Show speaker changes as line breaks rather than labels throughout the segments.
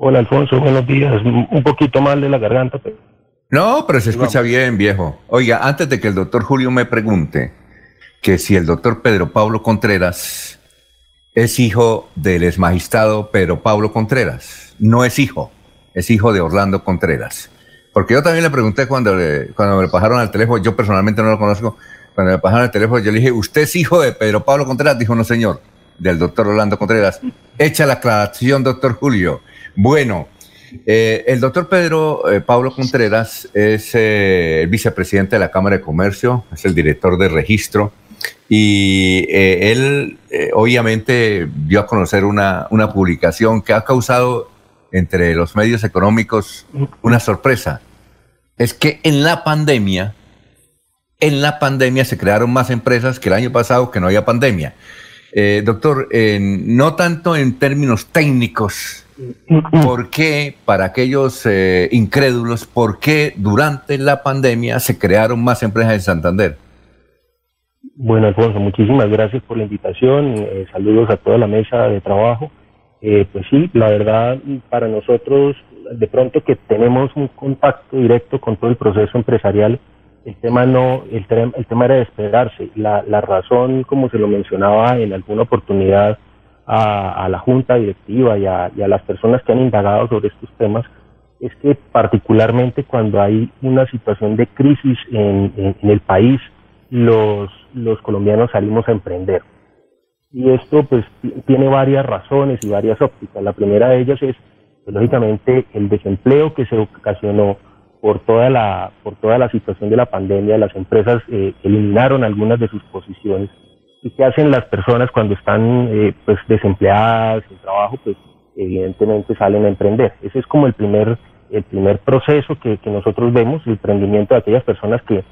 Hola Alfonso, buenos días. Un poquito mal de la garganta, pero...
No, pero se escucha bien, viejo. Oiga, antes de que el doctor Julio me pregunte que si el doctor Pedro Pablo Contreras es hijo del ex magistrado Pedro Pablo Contreras. No es hijo, es hijo de Orlando Contreras. Porque yo también le pregunté cuando, cuando me pasaron al teléfono, yo personalmente no lo conozco, cuando me pasaron al teléfono, yo le dije, ¿usted es hijo de Pedro Pablo Contreras? Dijo, no señor, del doctor Orlando Contreras. Echa la aclaración, doctor Julio. Bueno, eh, el doctor Pedro eh, Pablo Contreras es eh, el vicepresidente de la Cámara de Comercio, es el director de registro y él obviamente dio a conocer una, una publicación que ha causado entre los medios económicos una sorpresa. Es que en la pandemia, en la pandemia se crearon más empresas que el año pasado que no había pandemia. Doctor, no tanto en términos técnicos, ¿Por qué, para aquellos eh, incrédulos, por qué durante la pandemia se crearon más empresas en Santander?
Bueno, Alfonso, muchísimas gracias por la invitación. Eh, saludos a toda la mesa de trabajo. Eh, pues sí, la verdad, para nosotros, de pronto que tenemos un contacto directo con todo el proceso empresarial, el tema no, el, el tema era esperarse. La, la razón, como se lo mencionaba en alguna oportunidad, a, la junta directiva y a, las personas que han indagado sobre estos temas es que particularmente cuando hay una situación de crisis en, el país, los, los colombianos salimos a emprender. Y esto pues tiene varias razones y varias ópticas. La primera de ellas es, pues, lógicamente, el desempleo que se ocasionó por toda la, por toda la situación de la pandemia. Las empresas eh, eliminaron algunas de sus posiciones ¿Y qué hacen las personas cuando están eh, pues desempleadas, sin trabajo? Pues evidentemente salen a emprender. Ese es como el primer, el primer proceso que, que nosotros vemos, el emprendimiento de aquellas personas que,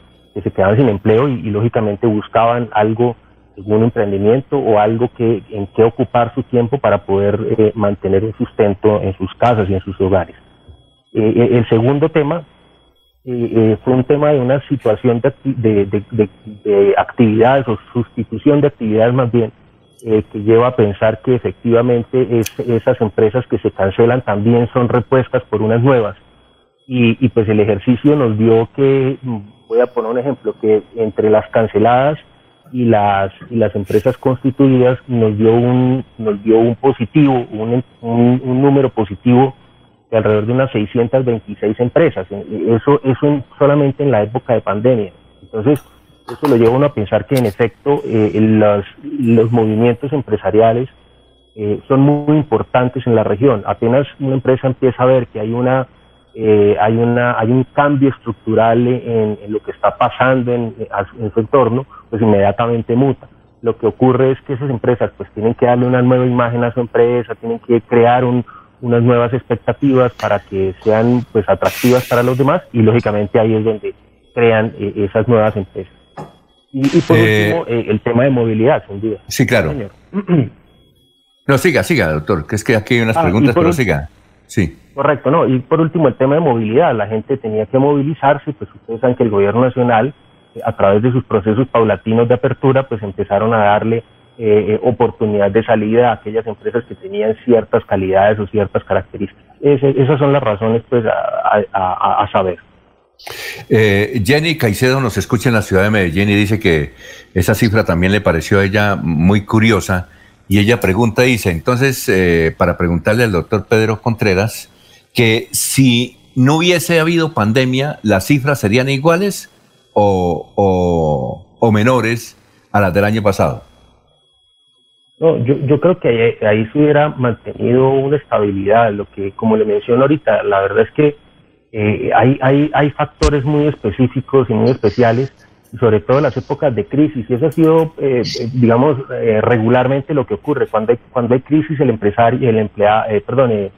se quedaban sin empleo y, lógicamente buscaban algo, algún emprendimiento o algo que, en que ocupar su tiempo para poder eh, mantener un sustento en sus casas y en sus hogares. Eh, eh el segundo tema eh, fue un tema de una situación de, actividades o sustitución de actividades más bien, eh, que lleva a pensar que efectivamente esas empresas que se cancelan también son repuestas por unas nuevas. Y, pues el ejercicio nos dio que, voy a poner un ejemplo, que entre las canceladas y las, y las empresas constituidas nos dio un, nos dio un positivo, un, un número positivo de alrededor de unas 626 empresas. Eso, eso solamente en la época de pandemia. Entonces, eso lo lleva uno a pensar que en efecto eh, los, los, movimientos empresariales eh, son muy importantes en la región. Apenas una empresa empieza a ver que hay una eh, hay una hay un cambio estructural en, lo que está pasando en, en, su entorno, pues inmediatamente muta. Lo que ocurre es que esas empresas pues tienen que darle una nueva imagen a su empresa, tienen que crear un, unas nuevas expectativas para que sean pues atractivas para los demás y lógicamente ahí es donde crean eh, esas nuevas empresas. Y, por eh, último, eh, el tema de movilidad, sin duda.
Sí, claro. No, siga, siga, doctor, que es que aquí hay unas ah, preguntas, pero siga. Sí.
Correcto, no. Y por último, el tema de movilidad. La gente tenía que movilizarse, pues ustedes saben que el gobierno nacional, a través de sus procesos paulatinos de apertura, pues empezaron a darle eh, eh, oportunidad de salida a aquellas empresas que tenían ciertas calidades o ciertas características. esas son las razones pues a, saber.
Eh, Jenny Caicedo nos escucha en la ciudad de Medellín y dice que esa cifra también le pareció a ella muy curiosa y ella pregunta, dice, entonces, eh, para preguntarle al doctor Pedro Contreras, que si no hubiese habido pandemia, ¿las cifras serían iguales o, o menores a las del año pasado?
No, yo, yo creo que ahí, se hubiera mantenido una estabilidad. Lo que, como le menciono ahorita, la verdad es que eh, hay, hay, hay factores muy específicos y muy especiales, sobre todo en las épocas de crisis. Y eso ha sido, eh, eh, digamos, regularmente lo que ocurre. Cuando hay, cuando hay crisis, el empresario, el empleado, perdón,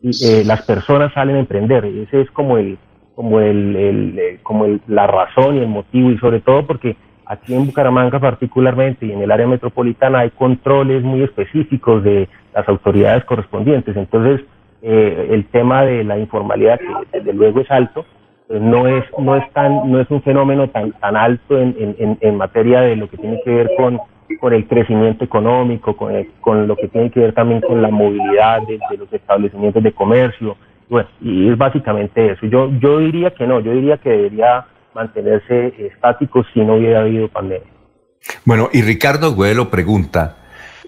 las personas salen a emprender. Ese es como el, como el como el, la razón y el motivo, y sobre todo porque Aquí en Bucaramanga particularmente y en el área metropolitana hay controles muy específicos de las autoridades correspondientes. Entonces, eh, el tema de la informalidad, que desde luego es alto, pues no es no es tan no es un fenómeno tan tan alto en, en, en, materia de lo que tiene que ver con con el crecimiento económico, con, con lo que tiene que ver también con la movilidad de, los establecimientos de comercio. Bueno, y es básicamente eso. Yo, yo diría que no, yo diría que debería mantenerse estático si no hubiera habido pandemia.
Bueno, y Ricardo Güelo pregunta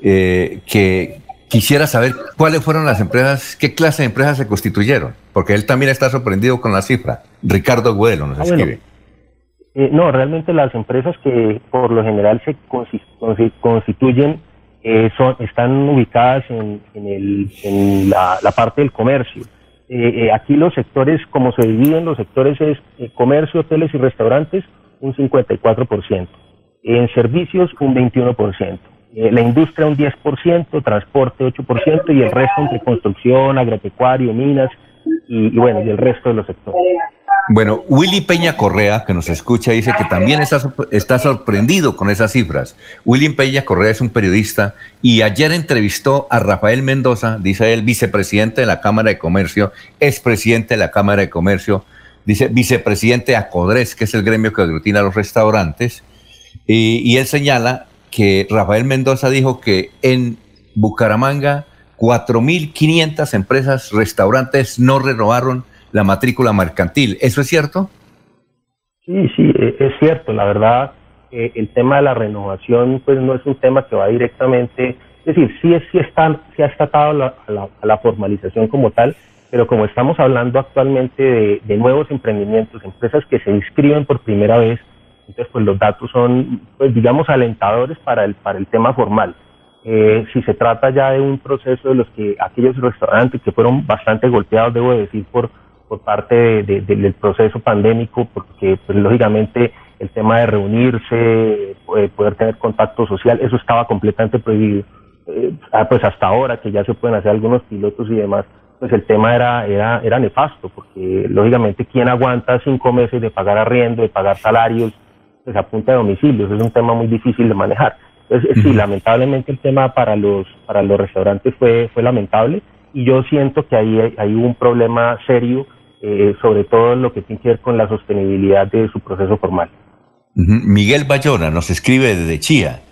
eh, que quisiera saber cuáles fueron las empresas, qué clase de empresas se constituyeron, porque él también está sorprendido con la cifra. Ricardo Güelo nos ah, escribe.
Eh, no, realmente las empresas que por lo general se constituyen eh, son, están ubicadas en, la, parte del comercio. Eh, aquí los sectores, como se dividen los sectores, es comercio, hoteles y restaurantes, un 54%. En servicios, un 21%. la industria, un 10%, transporte, 8%, y el resto entre construcción, agropecuario, minas, y bueno, y el resto de los sectores.
Bueno, Willy Peña Correa, que nos escucha, dice que también está, sorprendido con esas cifras. Willy Peña Correa es un periodista y ayer entrevistó a Rafael Mendoza, dice él, vicepresidente de la Cámara de Comercio, expresidente de la Cámara de Comercio, dice vicepresidente de ACODRES, que es el gremio que aglutina los restaurantes, y, y él señala que Rafael Mendoza dijo que en Bucaramanga 4.500 empresas, restaurantes no renovaron la matrícula mercantil. ¿Eso es cierto?
Sí, sí, e, es cierto. La verdad, eh, el tema de la renovación pues no es un tema que va directamente, es decir, sí, sí, está, sí ha estado la, a, la, formalización como tal, pero como estamos hablando actualmente de, nuevos emprendimientos, empresas que se inscriben por primera vez, entonces pues los datos son, pues digamos, alentadores para el, para el tema formal. Eh, si se trata ya de un proceso de los que aquellos restaurantes que fueron bastante golpeados, debo decir, por, por parte del proceso pandémico, porque pues, lógicamente el tema de reunirse, eh, poder tener contacto social, eso estaba completamente prohibido. Eh, ah, pues hasta ahora que ya se pueden hacer algunos pilotos y demás, pues el tema era, era, era nefasto, porque lógicamente quién aguanta cinco meses de pagar arriendo, de pagar salarios, pues a punta de domicilios, es un tema muy difícil de manejar. Entonces, sí, lamentablemente el tema para los, para los restaurantes fue, fue lamentable y yo siento que ahí hay un problema serio eh, sobre todo lo que tiene que ver con la sostenibilidad de su proceso formal.
Miguel Bayona nos escribe desde Chía.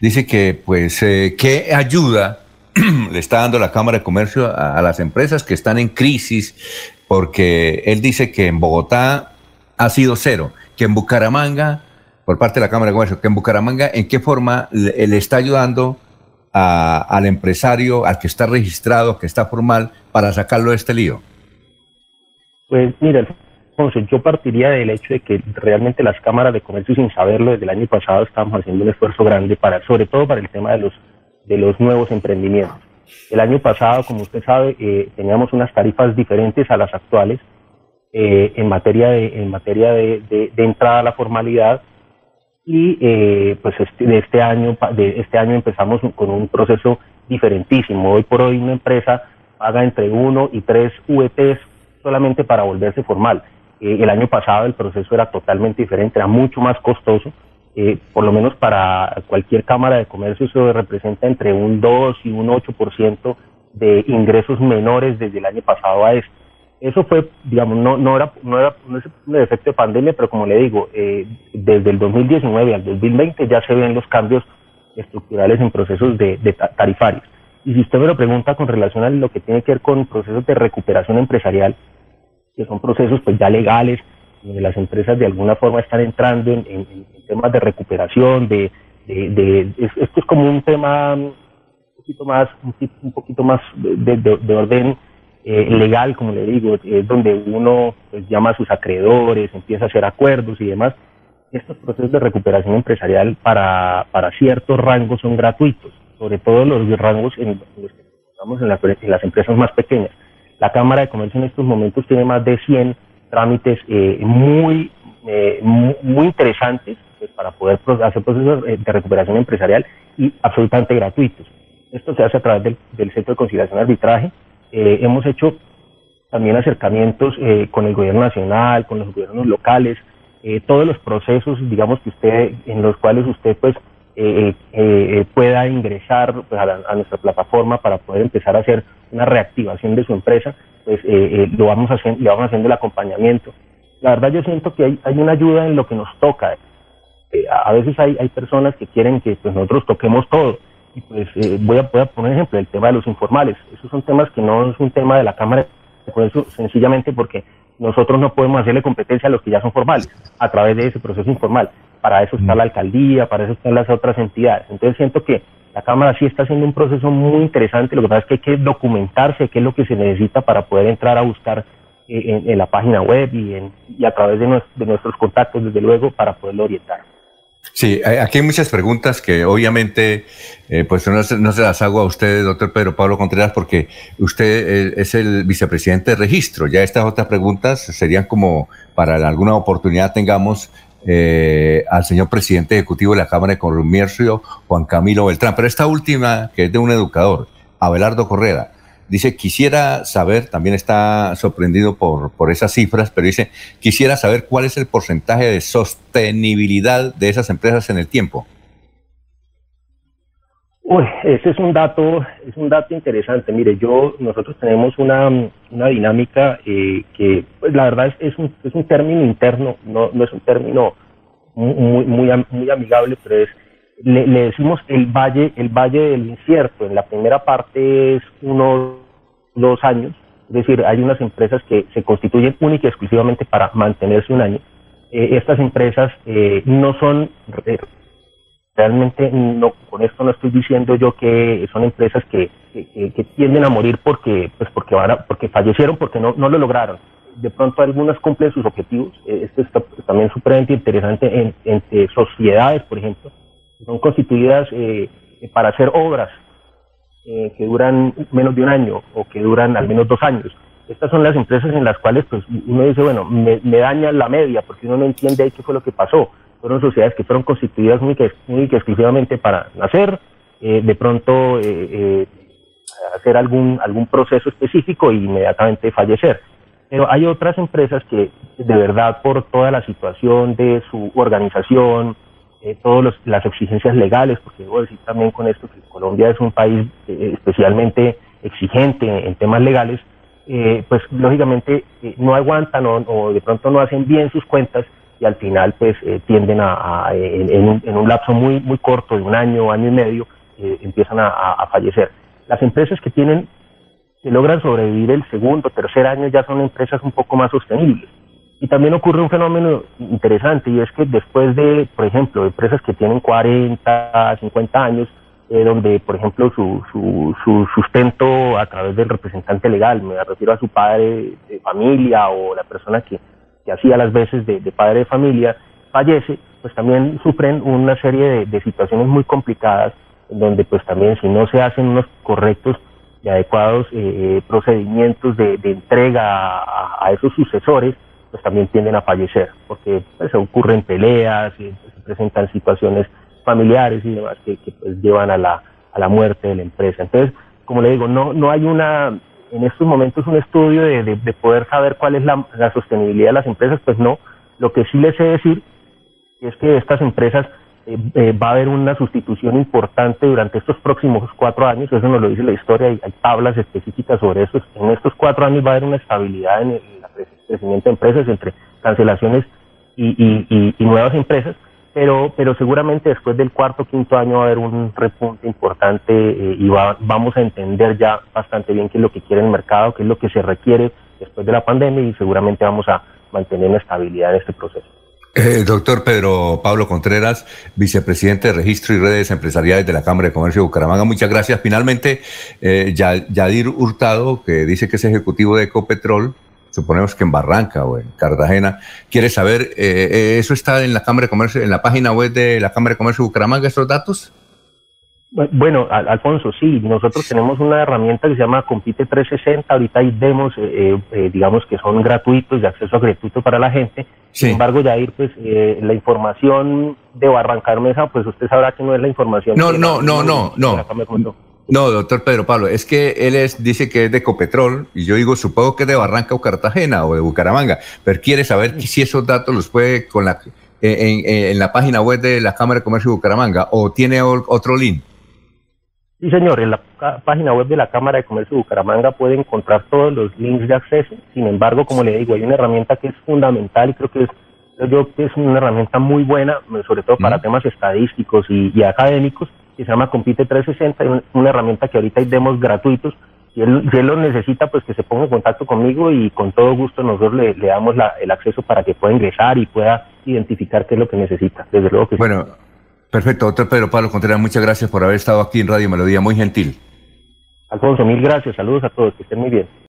Dice que, pues, eh, ¿qué ayuda le está dando la Cámara de Comercio a, las empresas que están en crisis? Porque él dice que en Bogotá ha sido cero, que en Bucaramanga, por parte de la Cámara de Comercio, que en Bucaramanga, ¿en qué forma le, le está ayudando al empresario, al que está registrado, que está formal, para sacarlo de este lío?
Pues mira, Alfonso, yo partiría del hecho de que realmente las cámaras de comercio, sin saberlo, desde el año pasado estamos haciendo un esfuerzo grande para, sobre todo para el tema de los, de los nuevos emprendimientos. El año pasado, como usted sabe, eh, teníamos unas tarifas diferentes a las actuales eh, en materia de, en materia de, de, entrada a la formalidad y eh, pues este, de este año de este año empezamos con un proceso diferentísimo. Hoy por hoy una empresa paga entre uno y tres UETs solamente para volverse formal. Eh, el año pasado el proceso era totalmente diferente, era mucho más costoso. Eh, por lo menos para cualquier cámara de comercio eso representa entre un 2 y un 8% de ingresos menores desde el año pasado a este. Eso fue, digamos, no, no, era, no era no un efecto de pandemia, pero como le digo, eh, desde el 2019 al 2020 ya se ven los cambios estructurales en procesos de, de tarifarios. Y si usted me lo pregunta con relación a lo que tiene que ver con procesos de recuperación empresarial, que son procesos pues ya legales, donde las empresas de alguna forma están entrando en, temas de recuperación, de, esto es como un tema un poquito más, un, poquito más de, orden eh, legal, como le digo, es donde uno pues, llama a sus acreedores, empieza a hacer acuerdos y demás. Estos procesos de recuperación empresarial para, para ciertos rangos son gratuitos, sobre todo los rangos en los que estamos en las empresas más pequeñas la Cámara de Comercio en estos momentos tiene más de 100 trámites eh, muy, eh, muy, interesantes pues, para poder hacer procesos eh, de recuperación empresarial y absolutamente gratuitos. Esto se hace a través del, Centro de Conciliación y Arbitraje. hemos hecho también acercamientos con el gobierno nacional, con los gobiernos locales, todos los procesos, digamos que usted, en los cuales usted pues eh, eh, pueda ingresar pues, a, nuestra plataforma para poder empezar a hacer una reactivación de su empresa, pues eh, lo vamos haciendo, le vamos haciendo el acompañamiento. La verdad yo siento que hay, hay, una ayuda en lo que nos toca. a veces hay, hay personas que quieren que pues, nosotros toquemos todo. Y pues voy, a, voy a poner ejemplo, el tema de los informales. Esos son temas que no es un tema de la Cámara por eso, sencillamente porque nosotros no podemos hacerle competencia a los que ya son formales a través de ese proceso informal. Para eso está mm. la alcaldía, para eso están las otras entidades. Entonces siento que la Cámara sí está haciendo un proceso muy interesante. Lo que pasa es que hay que documentarse qué es lo que se necesita para poder entrar a buscar eh, en, la página web y, en, y a través de, nuestros contactos, desde luego, para poderlo orientar.
Sí, aquí hay muchas preguntas que obviamente eh, pues no se, las hago a usted, doctor Pedro Pablo Contreras, porque usted eh, es el vicepresidente de registro. Ya estas otras preguntas serían como para alguna oportunidad tengamos eh, al señor presidente ejecutivo de la Cámara de Comercio, Juan Camilo Beltrán. Pero esta última, que es de un educador, Abelardo Correa, Dice, quisiera saber, también está sorprendido por, por esas cifras, pero dice, quisiera saber cuál es el porcentaje de sostenibilidad de esas empresas en el tiempo.
Uy, ese es un dato, es un dato interesante. Mire, yo, nosotros tenemos una, una dinámica eh, que, pues, la verdad es, un, es un término interno, no, no es un término muy, muy, muy amigable, pero es le, decimos el valle, el valle del incierto. En la primera parte es unos dos años, es decir, hay unas empresas que se constituyen única y exclusivamente para mantenerse un año. Eh, estas empresas eh, no son eh, realmente no con esto no estoy diciendo yo que son empresas que, que, tienden a morir porque pues porque van a, porque fallecieron porque no, no lo lograron de pronto algunas cumplen sus objetivos esto está también súper interesante en, sociedades por ejemplo son constituidas eh, para hacer obras eh, que duran menos de un año o que duran al menos dos años. Estas son las empresas en las cuales pues, uno dice, bueno, me, me daña la media porque uno no entiende qué fue lo que pasó. Fueron sociedades que fueron constituidas única, exclusivamente para nacer, eh, de pronto hacer algún, algún proceso específico e inmediatamente fallecer. Pero hay otras empresas que de verdad por toda la situación de su organización, eh, todas las exigencias legales, porque debo decir también con esto que Colombia es un país eh, especialmente exigente en temas legales, eh, pues lógicamente eh, no aguantan o, de pronto no hacen bien sus cuentas y al final pues tienden a, en, un, en, un, lapso muy muy corto de un año, año y medio, empiezan a, a fallecer. Las empresas que tienen que logran sobrevivir el segundo, tercer año ya son empresas un poco más sostenibles. Y también ocurre un fenómeno interesante y es que después de, por ejemplo, empresas que tienen 40, 50 años, eh, donde, por ejemplo, su, su, sustento a través del representante legal, me refiero a su padre de familia o la persona que, que hacía las veces de, padre de familia, fallece, pues también sufren una serie de, situaciones muy complicadas, en donde pues también si no se hacen unos correctos y adecuados eh, procedimientos de, entrega a esos sucesores, pues también tienden a fallecer, porque pues, ocurren peleas, y, pues, se presentan situaciones familiares y demás que, pues, llevan a la, a la muerte de la empresa. Entonces, como le digo, no, no hay una, en estos momentos un estudio de, de, poder saber cuál es la, sostenibilidad de las empresas, pues no. Lo que sí les sé decir es que estas empresas eh, eh, va a haber una sustitución importante durante estos próximos cuatro años, eso nos lo dice la historia, hay, hay tablas específicas sobre eso. En estos cuatro años va a haber una estabilidad en el crecimiento de empresas, entre cancelaciones y, nuevas empresas, pero, pero seguramente después del cuarto quinto año va a haber un repunte importante eh, y vamos a entender ya bastante bien qué es lo que quiere el mercado, qué es lo que se requiere después de la pandemia y seguramente vamos a mantener una estabilidad en este proceso.
Eh, doctor Pedro Pablo Contreras, vicepresidente de Registro y Redes Empresariales de la Cámara de Comercio de Bucaramanga, muchas gracias. Finalmente, eh, Yadir Hurtado, que dice que es ejecutivo de Ecopetrol, suponemos que en Barranca o en Cartagena, quiere saber, eh, eh, ¿eso está en la Cámara de Comercio, en la página web de la Cámara de Comercio de Bucaramanga, estos datos?
Bueno, Alfonso, sí, nosotros tenemos una herramienta que se llama Compite 360, ahorita hay demos, eh, digamos que son gratuitos, de acceso gratuito para la gente, sin embargo, Jair, pues la información de Barranca Mesa, pues usted sabrá que no es la información.
No, no, no, no, no. No, doctor Pedro Pablo, es que él es, dice que es de Copetrol, y yo digo, supongo que es de Barranca o Cartagena o de Bucaramanga, pero quiere saber si esos datos los puede con la, en, la página web de la Cámara de Comercio de Bucaramanga o tiene otro link.
Sí, señor, en la página web de la Cámara de Comercio de Bucaramanga puede encontrar todos los links de acceso. Sin embargo, como le digo, hay una herramienta que es fundamental y creo que es Yo que es una herramienta muy buena, sobre todo para temas estadísticos y, académicos, que se llama Compite 360, una herramienta que ahorita hay demos gratuitos. Si él, si él lo necesita, pues que se ponga en contacto conmigo y con todo gusto nosotros le, damos el acceso para que pueda ingresar y pueda identificar qué es lo que necesita. Desde luego que
Bueno, perfecto. Doctor Pedro Pablo Contreras, muchas gracias por haber estado aquí en Radio Melodía, muy gentil.
Alfonso, mil gracias. Saludos a todos, que estén muy bien.